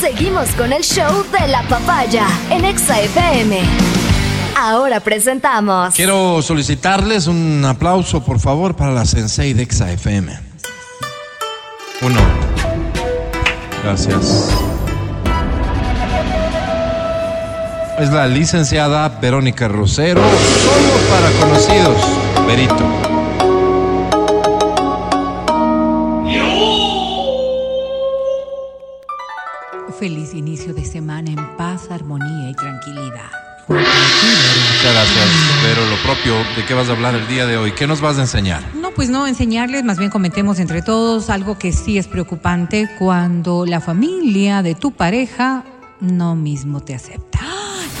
Seguimos con el show de la papaya en Exa FM. Ahora presentamos. Quiero solicitarles un aplauso, por favor, para la Sensei de Exa FM. Uno. Gracias. Es la licenciada Verónica Rosero, solo para conocidos. Verito. Feliz inicio de semana en paz, armonía y tranquilidad. Muchas gracias, pero lo propio, ¿de qué vas a hablar el día de hoy? ¿Qué nos vas a enseñar? No, pues no enseñarles, más bien comentemos entre todos algo que sí es preocupante cuando la familia de tu pareja no mismo te acepta.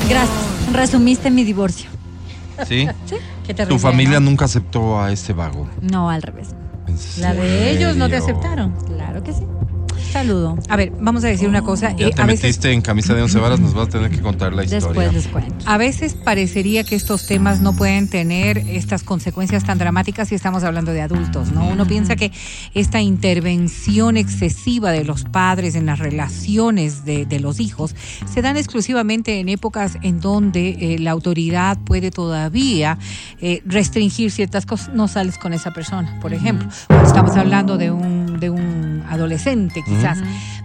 Gracias. Resumiste mi divorcio. ¿Sí? Sí. Qué terrible, Tu familia nunca aceptó a este vago. No, al revés. ¿En La de ellos no te aceptaron. Claro que sí. Saludo. A ver, vamos a decir una cosa. Ya eh, te a veces metiste en camisa de once varas, nos vas a tener que contar la historia. Después les cuento. A veces parecería que estos temas no pueden tener estas consecuencias tan dramáticas si estamos hablando de adultos, ¿no? Uno piensa que esta intervención excesiva de los padres en las relaciones de, de los hijos se dan exclusivamente en épocas en donde eh, la autoridad puede todavía eh, restringir ciertas cosas. No sales con esa persona, por ejemplo. Cuando estamos hablando de un, de un adolescente, quizás.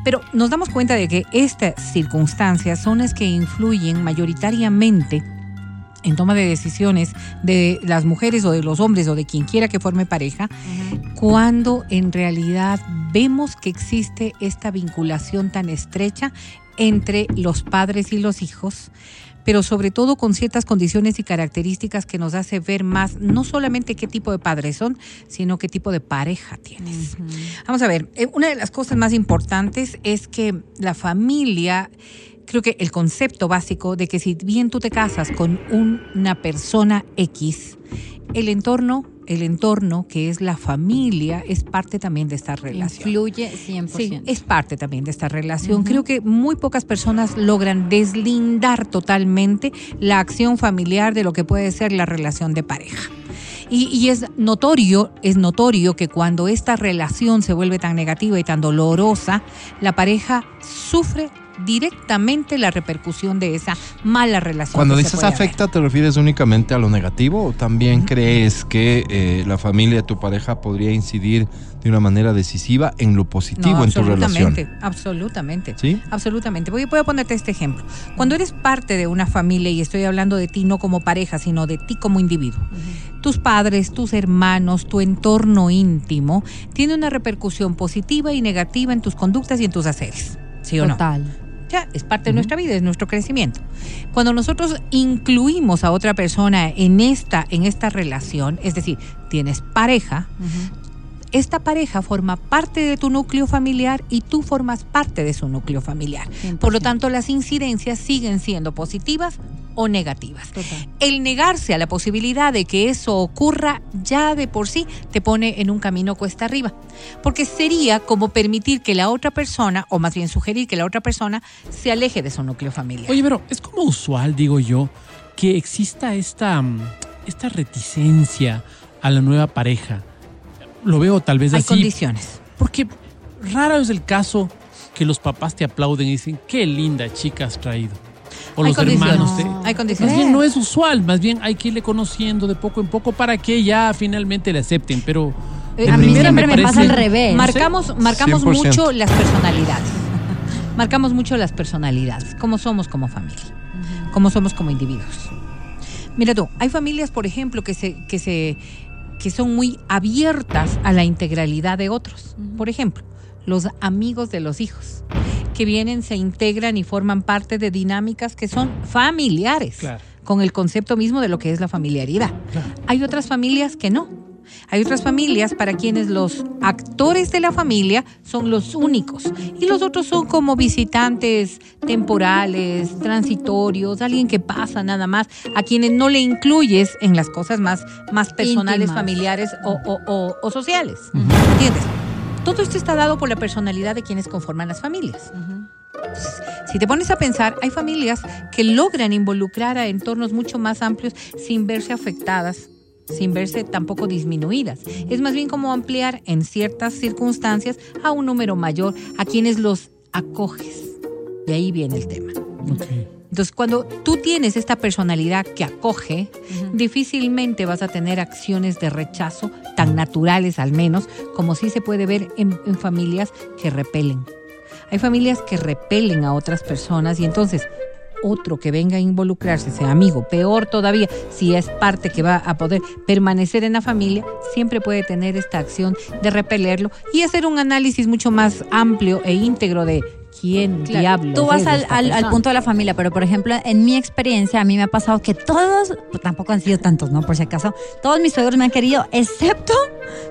Pero nos damos cuenta de que estas circunstancias son las que influyen mayoritariamente en toma de decisiones de las mujeres o de los hombres o de quien quiera que forme pareja, cuando en realidad vemos que existe esta vinculación tan estrecha entre los padres y los hijos, pero sobre todo con ciertas condiciones y características que nos hace ver más no solamente qué tipo de padres son, sino qué tipo de pareja tienes. Vamos a ver, eh, una de las cosas más importantes es que la familia, creo que el concepto básico de que si bien tú te casas con un- una persona X, el entorno, el entorno que es la familia, es parte también de esta relación. Influye 100%. Sí, es parte también de esta relación. Creo que muy pocas personas logran deslindar totalmente la acción familiar de lo que puede ser la relación de pareja. Y, y es notorio, es notorio que cuando esta relación se vuelve tan negativa y tan dolorosa, la pareja sufre directamente la repercusión de esa mala relación. Cuando dices haber. afecta, ¿te refieres únicamente a lo negativo o también crees que eh, la familia de tu pareja podría incidir de una manera decisiva en lo positivo No, en tu absolutamente, relación? Absolutamente. ¿Sí? Absolutamente. Voy, voy a ponerte este ejemplo. Cuando eres parte de una familia, y estoy hablando de ti no como pareja, sino de ti como individuo, tus padres, tus hermanos, tu entorno íntimo, tiene una repercusión positiva y negativa en tus conductas y en tus haceres. ¿Sí o no? Es parte de nuestra vida, es nuestro crecimiento. Cuando nosotros incluimos a otra persona en esta, en esta relación, es decir, tienes pareja, esta pareja forma parte de tu núcleo familiar y tú formas parte de su núcleo familiar. Por lo 100%. tanto, las incidencias siguen siendo positivas o negativas. Total. El negarse a la posibilidad de que eso ocurra ya de por sí te pone en un camino cuesta arriba. Porque sería como permitir que la otra persona, o más bien sugerir que la otra persona, se aleje de su núcleo familiar. Oye, pero es como usual, digo yo, que exista esta, mm, esta reticencia a la nueva pareja. Lo veo tal vez Hay así. condiciones. Porque raro es el caso que los papás te aplauden y dicen, qué linda chica has traído. O Hay los condiciones. hermanos. Hay condiciones. Más bien no es usual, más bien hay que irle conociendo de poco en poco para que ya finalmente le acepten, pero... Eh, a mí siempre me pasa al revés. Marcamos, marcamos 100%. mucho las personalidades. Marcamos mucho las personalidades, cómo somos como familia, cómo somos como individuos. Mira tú, hay familias, por ejemplo, que se, que se, que son muy abiertas a la integralidad de otros. Por ejemplo, los amigos de los hijos, que vienen, se integran y forman parte de dinámicas que son familiares, Claro. con el concepto mismo de lo que es la familiaridad. Claro. Hay otras familias que no. Hay otras familias para quienes los actores de la familia son los únicos y los otros son como visitantes temporales, transitorios, alguien que pasa nada más, a quienes no le incluyes en las cosas más, más personales, Íntimas. familiares o, o- o- o sociales. ¿Entiendes? Todo esto está dado por la personalidad de quienes conforman las familias. Si te pones a pensar, hay familias que logran involucrar a entornos mucho más amplios sin verse afectadas, sin verse tampoco disminuidas. Es más bien como ampliar en ciertas circunstancias a un número mayor a quienes los acoges. De ahí viene el tema. Ok. Entonces, cuando tú tienes esta personalidad que acoge, difícilmente vas a tener acciones de rechazo tan naturales al menos, como sí se puede ver en, en familias que repelen. Hay familias que repelen a otras personas y entonces otro que venga a involucrarse, sea amigo, peor todavía, si es parte que va a poder permanecer en la familia, siempre puede tener esta acción de repelerlo y hacer un análisis mucho más amplio e íntegro de quién diablos Tú vas es al, al- al punto de la familia, pero por ejemplo, en mi experiencia, a mí me ha pasado que todos, pues, tampoco han sido tantos, ¿no? Por si acaso, todos mis suegros me han querido, excepto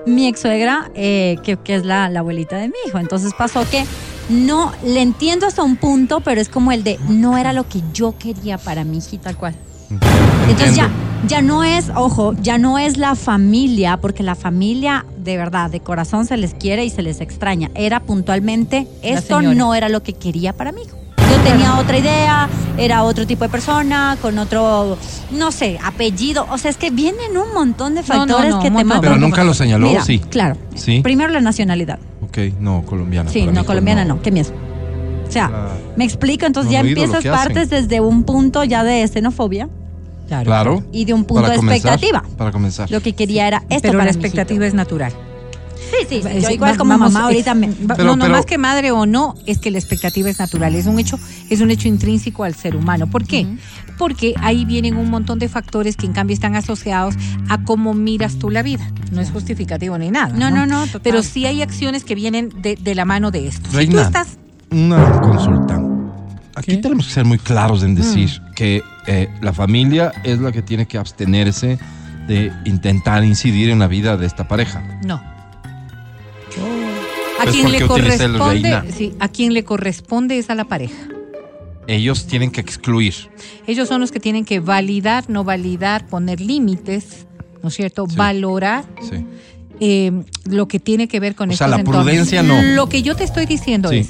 mi ex suegra, que, que es la, la abuelita de mi hijo. Entonces pasó que no, le entiendo hasta un punto, pero es como el de, no era lo que yo quería para mi hijita, tal cual. Entonces ya, ya no es, ojo, ya no es la familia, porque la familia de verdad, de corazón se les quiere y se les extraña. Era puntualmente, esto no era lo que quería para mí. Yo tenía otra idea, era otro tipo de persona, con otro, no sé, apellido. O sea, es que vienen un montón de No, no, factores no, que te matan. Pero nunca lo señaló, Mira, sí. Claro. Sí. Primero la nacionalidad. Ok, no, colombiana. Sí, no, mí, colombiana no. Qué miedo. O sea, me explico, entonces No, ya no empiezas hacen. partes desde un punto ya de xenofobia Claro. y de un punto Para de comenzar, expectativa. Para comenzar. Lo que quería era esto Pero para la expectativa es natural. Sí, sí, sí, yo igual como vamos, mamá ahorita me... Pero- no, no pero- más que madre o no, es que la expectativa es natural, es un hecho, es un hecho intrínseco al ser humano. ¿Por qué? Porque ahí vienen un montón de factores que en cambio están asociados a cómo miras tú la vida. No es justificativo ni nada. No, no, no, total. Pero sí hay acciones que vienen de, de la mano de esto. Si tú Reina. estás Una consulta. Aquí ¿Qué? tenemos que ser muy claros en decir Mm. que eh, la familia es la que tiene que abstenerse de intentar incidir en la vida de esta pareja. No. A quien le corresponde, sí, a quien le corresponde es a la pareja. Ellos tienen que excluir. Ellos son los que tienen que validar, no validar, poner límites, ¿no es cierto? Sí. Valorar Sí. eh, lo que tiene que ver con O sea, la entornos. prudencia no. Lo que yo te estoy diciendo Sí. es,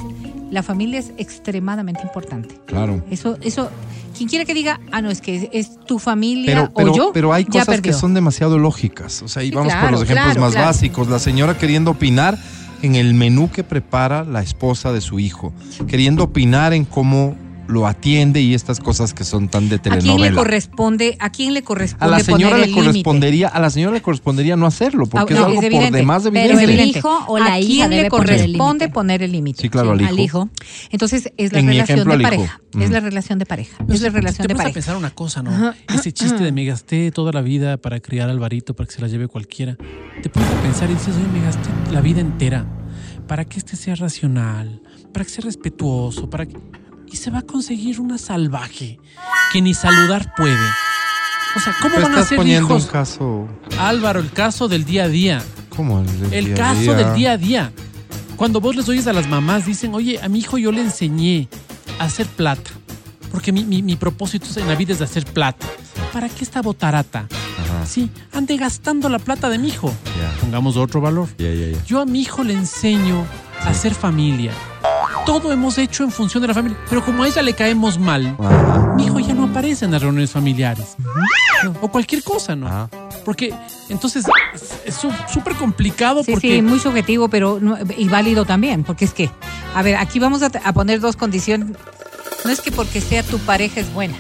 la familia es extremadamente importante. Claro. Eso, eso, quien quiera que diga, ah, no, es que es, es tu familia Pero, pero, o yo, pero hay cosas que son demasiado lógicas. O sea, y Sí, vamos por los ejemplos claro, más claro. básicos. La señora queriendo opinar en el menú que prepara la esposa de su hijo. Queriendo opinar en cómo lo atiende y estas cosas que son tan de ¿A quién le corresponde, a quién le A corresponde la señora poner le el correspondería, a la señora le correspondería no hacerlo, porque Ah, es no, algo es por evidente, demás pero evidente. el evidente. hijo o la ¿A hija quién debe le el corresponde poner el límite? Sí, claro, al hijo. Al hijo. Entonces es la En mi relación ejemplo, de pareja. Mm. Es la relación de pareja. Pero Es la relación te de pones a pareja. pensar una cosa, ¿no? Ese chiste de me gasté toda la vida para criar al varito, para que se la lleve cualquiera. Te pones a pensar y dices, oye, me gasté la vida entera para que este sea racional, para que sea respetuoso, para que... Y se va a conseguir una salvaje que ni saludar puede. O sea, ¿cómo van a ser poniendo hijos? un caso. Álvaro, el caso del día a día. ¿Cómo? El, día caso día? del día a día. Cuando vos les oyes a las mamás, dicen, oye, a mi hijo yo le enseñé a hacer plata. Porque mi, mi- mi propósito en la vida es de hacer plata. ¿Para qué esta botarata? Ajá. Sí, ande gastando la plata de mi hijo. Pongamos otro valor. Yo a mi hijo le enseño a hacer familia. Todo hemos hecho en función de la familia. Pero como a ella le caemos mal, Ajá. mi hijo ya no aparece en las reuniones familiares. No, O cualquier cosa, ¿no? Ajá. Porque entonces es- súper complicado Sí, porque... sí, muy subjetivo, pero no- y válido también, porque es que, a ver, aquí vamos a, a poner dos condiciones. No es que porque sea tu pareja es buena.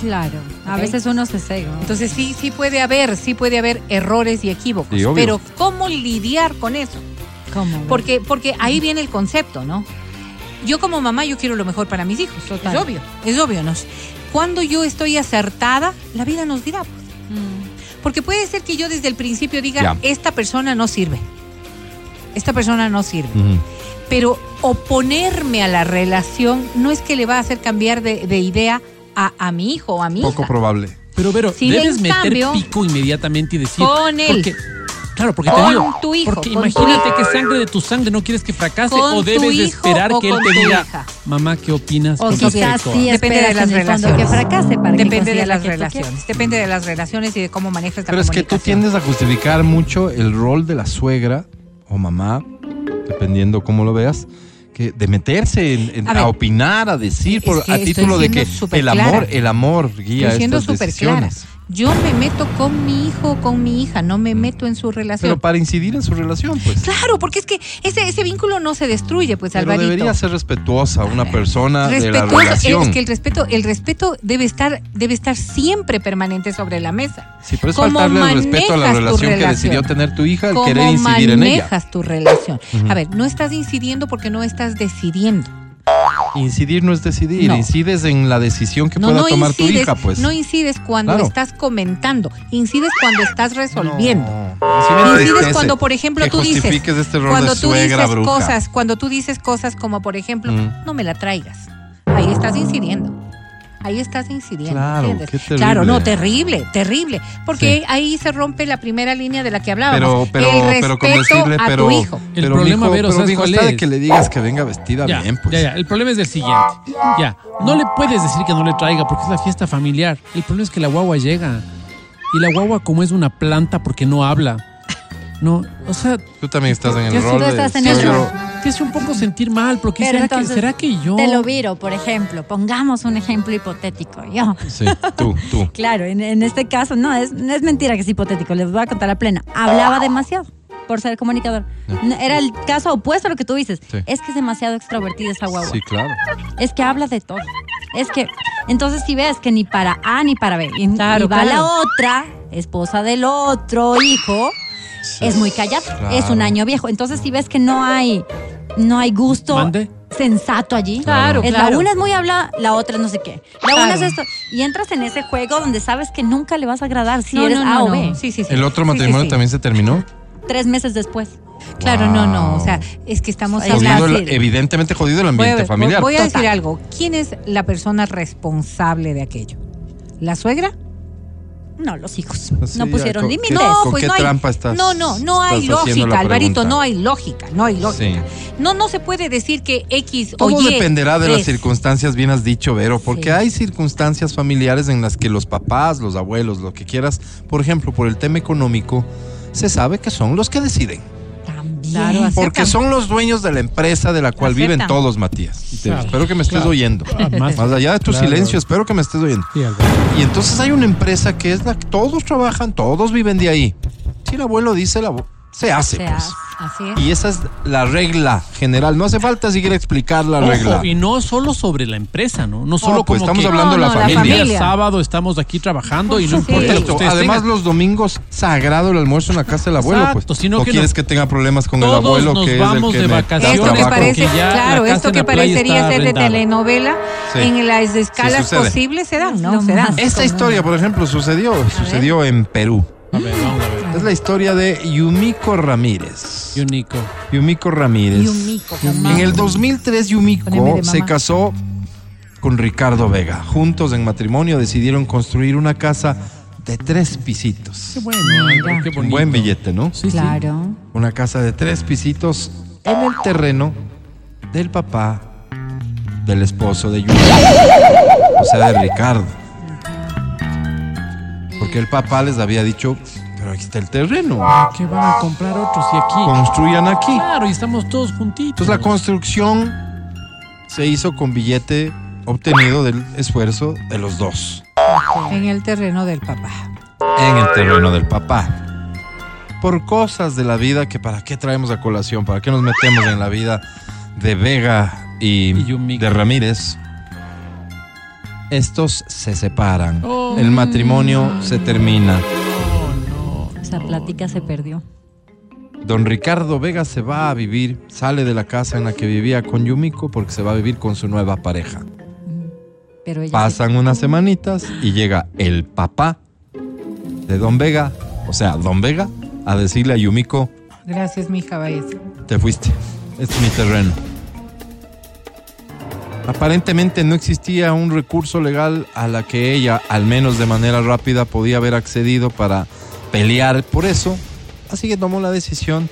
Claro. A veces uno se cega. Entonces sí, sí puede haber, sí puede haber errores y equívocos. Sí, pero ¿cómo lidiar con eso? ¿Cómo? Porque, porque ahí viene el concepto, ¿no? Yo como mamá, yo quiero lo mejor para mis hijos. Total. Es obvio, es obvio. ¿no? Cuando yo estoy acertada, la vida nos dirá. pues. Mm. Porque puede ser que yo desde el principio diga, Ya. esta persona no sirve. Esta persona no sirve. Pero oponerme a la relación no es que le va a hacer cambiar de, de idea a, a mi hijo o a mi Poco hija. probable. Pero, pero, Si debes meter cambio- pico inmediatamente y decir. Con él. Porque, claro, porque te Con digo. tu hijo, Porque con tu imagínate hijo. que sangre de tu sangre no quieres que fracase Con o debes esperar o que él te diga, hija. mamá, ¿qué opinas? O quizás respecto a-" sí Depende de las que relaciones. fracase para que Depende de las que relaciones. Depende de las relaciones y de cómo manejas la Pero es que tú tiendes a justificar mucho el rol de la suegra o mamá, dependiendo cómo lo veas, que de meterse en- en- A a, ver, opinar, a decir, es por, que a título de que el amor, clara. el amor guía Estoy siendo estas clara. Yo me meto con mi hijo o con mi hija, no me meto en su relación. Pero para incidir en su relación, pues. Claro, porque es que ese, ese vínculo no se destruye, pues, Pero Alvarito. debería ser respetuosa una persona de la relación. es que el respeto, el respeto debe estar, debe estar siempre permanente sobre la mesa. Sí, pero es ¿Cómo faltarle el respeto a la relación que decidió tener tu hija al ¿Cómo querer incidir en ella. manejas tu relación? A ver, no estás incidiendo porque no estás decidiendo. Incidir no es decidir, No. incides en la decisión que no, pueda no tomar tu hija, pues. no incides cuando Claro. estás comentando, incides cuando estás resolviendo. Incides cuando, por ejemplo, tú dices, este cuando tú dices bruja. cosas, cuando tú dices cosas como, por ejemplo, Mm. no me la traigas. Ahí estás incidiendo. Ahí estás incidiendo. Claro, ¿entiendes? qué terrible. Claro, no, terrible, terrible. Porque Sí. ahí se rompe la primera línea de la que hablábamos. Pero, pero, el pero con respeto decirle, a pero, tu hijo. El pero problema, mijo, Vero, pero ¿sabes mijo, cuál está de es? que le digas que venga vestida Ya, bien, pues. ya, ya. El problema es del siguiente. Ya, no le puedes decir que no le traiga porque es la fiesta familiar. El problema es que la guagua llega. Y la guagua, como es una planta porque no habla. No, o sea, Tú también estás en el rol tú de estás en el suegro. rol. te hace un poco sentir mal porque Pero ¿será, que, ¿será que yo? Te lo viro, por ejemplo. Pongamos un ejemplo hipotético. Yo. Sí, tú, tú. Claro, en, en este caso, no es, es mentira que es hipotético, les voy a contar la plena. Hablaba demasiado por ser comunicador. No, Era el caso opuesto a lo que tú dices. Sí. Es que es demasiado extrovertida esa guagua. Sí, claro. Es que habla de todo. Es que, entonces si ves que ni para A ni para B. Y, Claro, y va claro. la otra, esposa del otro hijo. Es muy callada. Claro. Es un año viejo. Entonces si ves que no hay, no hay gusto ¿Mande? sensato allí. Claro, Es claro. La una es muy hablada, la otra es no sé qué. La Claro. una es esto. Y entras en ese juego donde sabes que nunca le vas a agradar si No, eres no, A no, o no. B. Sí, sí, sí. ¿El otro Sí, sí, matrimonio sí. también se terminó? Tres meses después. Claro, no, no. O sea, es que estamos hablando. evidentemente jodido el Voy a, ambiente ver, familiar. voy a decir Total. algo. ¿Quién es la persona responsable de aquello? ¿La suegra? No, los hijos. Sí, no pusieron ¿con límites. No, con pues qué no hay. trampa estás- no, no, no hay lógica, Alvarito, no hay lógica, no hay lógica. Sí. No, no se puede decir que X o Todo Y. dependerá de las circunstancias, bien has dicho, Vero, porque Sí. hay circunstancias familiares en las que los papás, los abuelos, lo que quieras, por ejemplo, por el tema económico, se sabe que son los que deciden. Claro, Porque son los dueños de la empresa de la cual viven todos, Matías. Y te- Claro, espero que me estés claro. oyendo. Ah, más- Más allá de tu claro. silencio, espero que me estés oyendo. Y entonces hay una empresa que es la que todos trabajan, todos viven de ahí. Si el abuelo dice, el abu- se hace, Se pues. hace. Así es. Y esa es la regla general. No hace falta seguir a explicar la regla. Ojo, y no solo sobre la empresa, ¿no? No solo pues como estamos que hablando de la No, familia. el día sábado estamos aquí trabajando y no Por importa lo que además tengan. los domingos sagrado el almuerzo en la casa del abuelo, Exacto, pues. sino ¿O que quieres no- que tenga problemas con el abuelo nos que vamos es el que de vacaciones Esto que parece, claro, esto que parecería ser de telenovela, Sí. en las escalas posibles se dan, ¿no? Se dan. Esta historia, por ejemplo, sucedió, sucedió en Perú. A ver, vamos a ver. Es la historia de Yumiko Ramírez. Y un Nico. Yumiko Ramírez. Yumiko, En el 2003 Poneme Yumiko se casó con Ricardo Vega. Juntos en matrimonio decidieron construir una casa de tres pisitos. Qué bueno, qué Un buen billete, ¿no? Sí, sí. Claro. Una casa de tres pisitos en el terreno del papá del esposo de Yumiko. O sea, de Ricardo. Porque el papá les había dicho, pero aquí está el terreno. Que van a comprar otros y aquí. Construyan aquí. Claro, y estamos todos juntitos. Entonces la construcción se hizo con billete obtenido del esfuerzo de los dos En el terreno del papá. en el terreno del papá. Por cosas de la vida que para qué traemos a colación, para qué nos metemos en la vida de Vega y, de Ramírez. Estos se separan. Oh. El matrimonio se termina. Oh, no. Esa plática se perdió. Don Ricardo Vega se va a vivir, sale de la casa en la que vivía con Yumiko porque se va a vivir con su nueva pareja. Pero ella Pasan unas semanitas y llega el papá de Don Vega, o sea, Don Vega, a decirle a Yumiko, Gracias, mija, vayas. te fuiste, es mi terreno. Aparentemente no existía un recurso legal a la que ella, al menos de manera rápida, podía haber accedido para pelear por eso. Así que tomó la decisión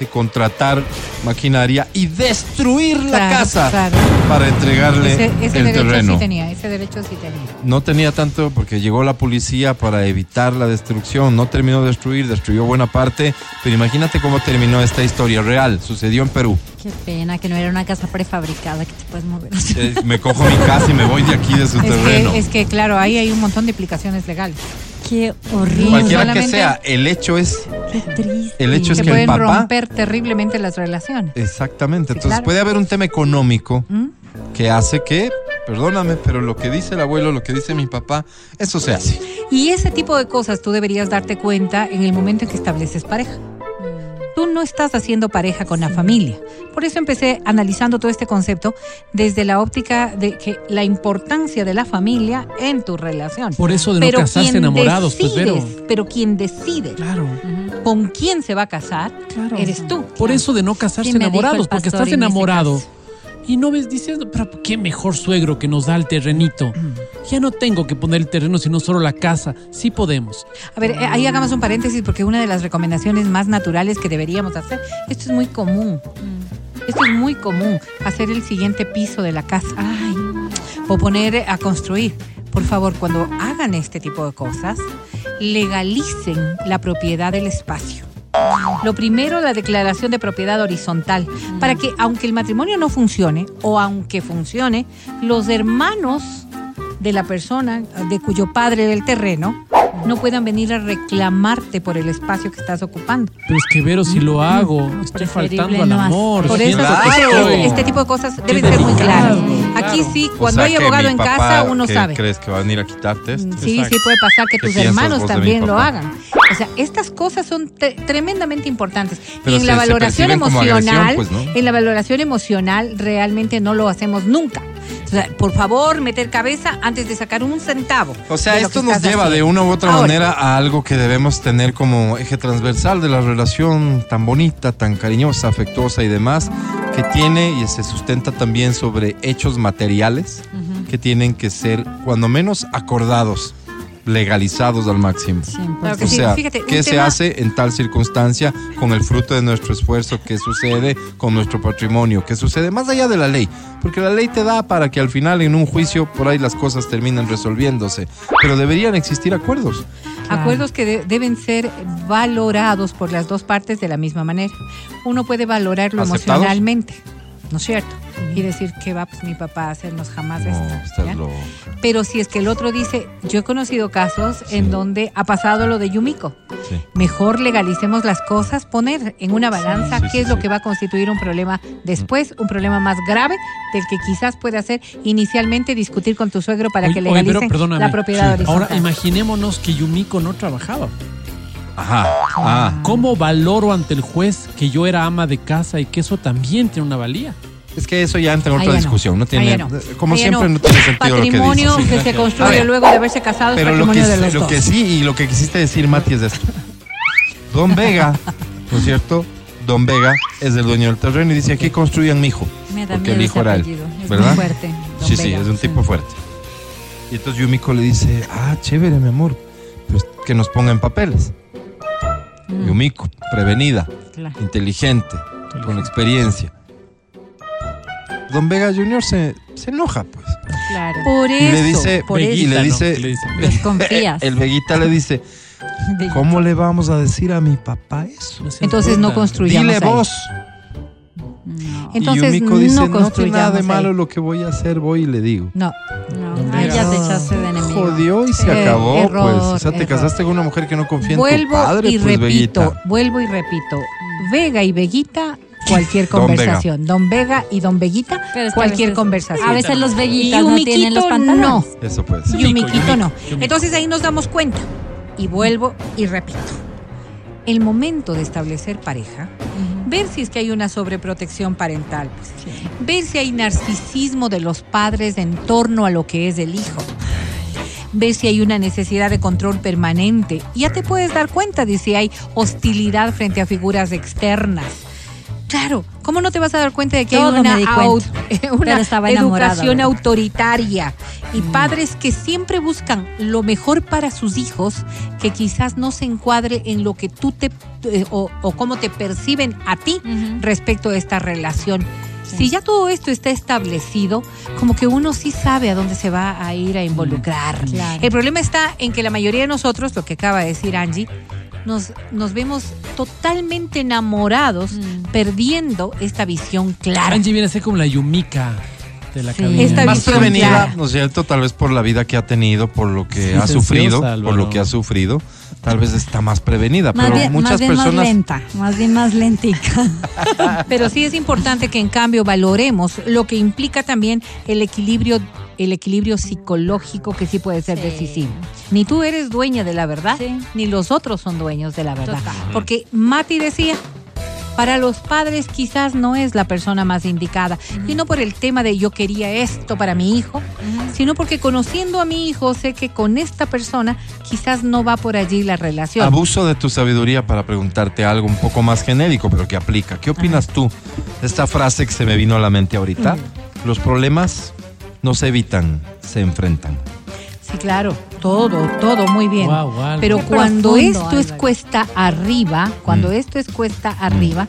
de contratar maquinaria y destruir la casa claro. para entregarle Ese, ese el derecho terreno. sí tenía, ese derecho sí tenía. No tenía tanto porque llegó la policía para evitar la destrucción. No terminó de destruir, destruyó buena parte. Pero imagínate cómo terminó esta historia real. Sucedió en Perú. Qué pena que no era una casa prefabricada que te puedes mover. Eh, Me cojo mi casa y me voy de aquí de su Es terreno. que, es que, claro, ahí hay un montón de implicaciones legales. Qué horrible. Cualquiera que sea, el hecho es, Qué triste. el hecho es que que el pueden papá... romper terriblemente las relaciones. Exactamente. Entonces claro. puede haber un tema económico ¿Mm? que hace que, perdóname, pero lo que dice el abuelo, lo que dice mi papá, eso se hace. Y ese tipo de cosas tú deberías darte cuenta en el momento en que estableces pareja. Tú no estás haciendo pareja con la familia. Por eso empecé analizando todo este concepto desde la óptica de que la importancia de la familia en tu relación. Por eso de no pero casarse enamorados, pues, decides, pero quien decide Claro, con quién se va a casar claro. eres tú. Por eso de no casarse enamorados, porque estás enamorado. Y no ves diciendo, pero qué mejor suegro que nos da el terrenito. Ya no tengo que poner el terreno, sino solo la casa. Sí podemos. A ver, eh, ahí hagamos un paréntesis porque una de las recomendaciones más naturales que deberíamos hacer, esto es muy común. Esto es muy común, hacer el siguiente piso de la casa. Ay, o poner a construir. Por favor, cuando hagan este tipo de cosas, legalicen la propiedad del espacio. Lo primero, la declaración de propiedad horizontal, para que aunque el matrimonio no funcione o aunque funcione, los hermanos de la persona de cuyo padre del terreno no puedan venir a reclamarte por el espacio que estás ocupando. Pero es que, Vero, si lo hago, estoy preferible faltando al no amor. Por eso claro. este, este tipo de cosas deben ser muy claras. Aquí sí, O cuando sea hay abogado en casa, uno ¿qué sabe. ¿Crees que va a venir a quitarte esto? Sí, Exacto. sí puede pasar que ¿Qué tus hermanos también lo hagan. O sea, estas cosas son tre- tremendamente importantes. Pero y en se- la valoración emocional, agresión, pues, ¿no? en la valoración emocional realmente no lo hacemos nunca. O sea, por favor, meter cabeza antes de sacar un centavo. O sea, esto nos lleva de una u otra Ahora, manera a algo que debemos tener como eje transversal de la relación tan bonita, tan cariñosa, afectuosa y demás, que tiene y se sustenta también sobre hechos materiales que tienen que ser, cuando menos, acordados, legalizados al máximo. Claro que O sí. sea, Fíjate, ¿qué se tema- hace en tal circunstancia con el fruto de nuestro esfuerzo? ¿Qué sucede con nuestro patrimonio? ¿Qué sucede más allá de la ley? Porque la ley te da para que al final en un juicio por ahí las cosas terminen resolviéndose. Pero deberían existir acuerdos. Acuerdos que de- deben ser valorados por las dos partes de la misma manera. Uno puede valorarlo ¿Aceptados? emocionalmente, ¿no es cierto? Y decir que va pues, mi papá a hacernos jamás No, esto. Pero si es que el otro dice, yo he conocido casos en donde ha pasado lo de Yumiko. Sí. Mejor legalicemos las cosas, poner en una balanza sí, qué sí, es lo que va a constituir un problema después, un problema más grave del que quizás puede hacer inicialmente discutir con tu suegro para Oye, que oye, pero legalicen perdóname. la propiedad horizontal. Ahora imaginémonos que Yumiko no trabajaba. Ajá. Ah. ¿Cómo valoro ante el juez que yo era ama de casa y que eso también tiene una valía? Es que eso ya entra en Ahí otra ya no. discusión. No tiene, Ahí ya no. Como Ahí ya siempre, no. no, tiene sentido lo que Patrimonio dices. que se A construye ver, luego de haberse casado es Pero lo patrimonio que, de los lo dos. que sí y lo que quisiste decir, Mati, es esto. Don Vega, ¿no es cierto? Don Vega es el dueño del terreno y dice, aquí construyan mi hijo. Me da Porque miedo el hijo ese era él, apellido. Es ¿verdad? muy fuerte. don Sí, sí, Vega. es un tipo fuerte. Y entonces Yumiko le dice, ah, chévere, mi amor, pues que nos ponga en papeles. Mm, Yumiko, prevenida, claro. inteligente, con experiencia. Don Vega Jr. se, se enoja, pues. Claro. Por Y eso, le dice, por y le ¿no? dice, Le dice, Desconfías. el Veguita le dice, ¿cómo le vamos a decir a mi papá eso? Entonces no construyamos Dile ahí. vos. No, Entonces y Yumiko dice, no no, tiene nada de malo ahí. lo que voy a hacer, voy y le digo. No, no. Vega. ya te echaste de enemigo. Jodió y se Eh, acabó, error, pues. O sea, te error. casaste con una mujer que no confía en tu vuelvo padre, y pues, repito, Veguita. vuelvo y repito. Vega y Veguita, cualquier Don Vega. conversación. Don Vega y Don Veguita, cualquier veces- conversación. A veces los veguitas no Yumiquito tienen los no. pantalones. Eso puede ser. Yumiko, Yumiquito no. Yumiko. Entonces ahí nos damos cuenta. Y vuelvo y repito. El momento de establecer pareja, ver si es que hay una sobreprotección parental, pues, ver si hay narcisismo de los padres en torno a lo que es el hijo, ver si hay una necesidad de control permanente. Ya te puedes dar cuenta de si hay hostilidad frente a figuras externas. Claro, ¿cómo no te vas a dar cuenta de que Todo hay una, educación ¿verdad? autoritaria y padres que siempre buscan lo mejor para sus hijos, que quizás no se encuadre en lo que tú te eh, o, o cómo te perciben a ti respecto a esta relación. Si ya todo esto está establecido, como que uno sí sabe a dónde se va a ir a involucrar. Claro. El problema está en que la mayoría de nosotros, lo que acaba de decir Angie, nos, nos vemos totalmente enamorados, Mm. perdiendo esta visión clara. Angie viene a ser como la Yumika. De la Sí. Esta Más visión prevenida, clara. ¿no es cierto? Tal vez por la vida que ha tenido, por lo que Sí, ha sufrido, por lo que ha sufrido. Tal vez está más prevenida, Más pero bien, muchas más, bien personas... más lenta, más bien más lentica. Pero sí es importante que en cambio valoremos lo que implica también el equilibrio el equilibrio psicológico que sí puede ser Sí. decisivo. Ni tú eres dueña de la verdad, Sí. ni los otros son dueños de la verdad. Total. Porque Mati decía, para los padres quizás no es la persona más indicada, y no por el tema de yo quería esto para mi hijo, sino porque conociendo a mi hijo sé que con esta persona quizás no va por allí la relación. Abuso de tu sabiduría para preguntarte algo un poco más genérico, pero que aplica. ¿Qué opinas tú de esta frase que se me vino a la mente ahorita? Los problemas no se evitan, se enfrentan. Sí, claro, todo, todo muy bien. Pero Qué cuando profundo, esto es cuesta arriba, cuando Mm. esto es cuesta arriba,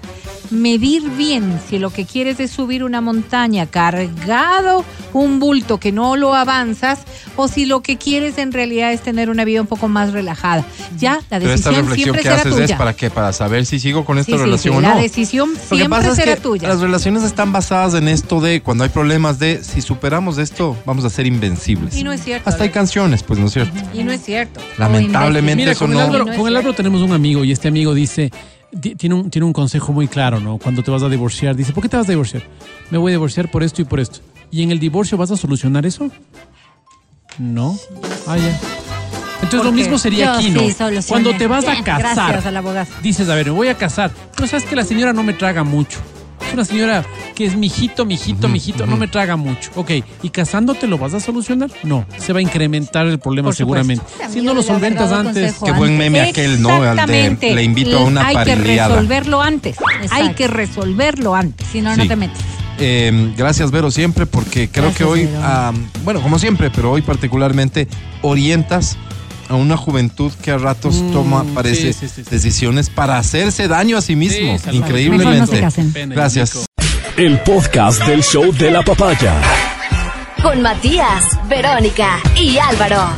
medir bien si lo que quieres es subir una montaña cargado un bulto que no lo avanzas o si lo que quieres en realidad es tener una vida un poco más relajada. Ya, la Pero esta decisión reflexión siempre que será haces tuya. es para qué? Para saber si sigo con esta Sí, relación sí, o la no. decisión Lo que siempre es será que tuya. las relaciones están basadas en esto de cuando hay problemas de si superamos esto vamos a ser invencibles. Y no es cierto. Hasta hay canciones, pues no es cierto. Y no es cierto. Lamentablemente Mira, eso con el, no. Álvaro, No es con el Álvaro tenemos un amigo y este amigo dice, tiene un, tiene un consejo muy claro, ¿no? Cuando te vas a divorciar, dice, ¿por qué te vas a divorciar? Me voy a divorciar por esto y por esto. ¿Y en el divorcio vas a solucionar eso? No. Ah, ya. Entonces lo mismo sería aquí, ¿no? sí. Cuando te vas a casar, dices, a ver, me voy a casar. Pero sabes que la señora no me traga mucho. Es una señora que es mijito, mijito, mijito, no me traga mucho. Ok, ¿y casándote lo vas a solucionar? No, se va a incrementar el problema seguramente. Si no lo solventas antes, Qué buen meme aquel, ¿no? Al de, Exactamente. le invito a una Hay que resolverlo antes. Hay que resolverlo antes. Si no, Sí. no te metes. Eh, gracias, Vero, siempre, porque creo Gracias, que hoy, ah, bueno, como siempre, pero hoy particularmente orientas a una juventud que a ratos Mm, toma, parece, sí, sí, sí, sí. decisiones para hacerse daño a sí mismo. Increíblemente. Mejor no se casen. Pena, Gracias. El podcast del show de la papaya. Con Matías, Verónica y Álvaro.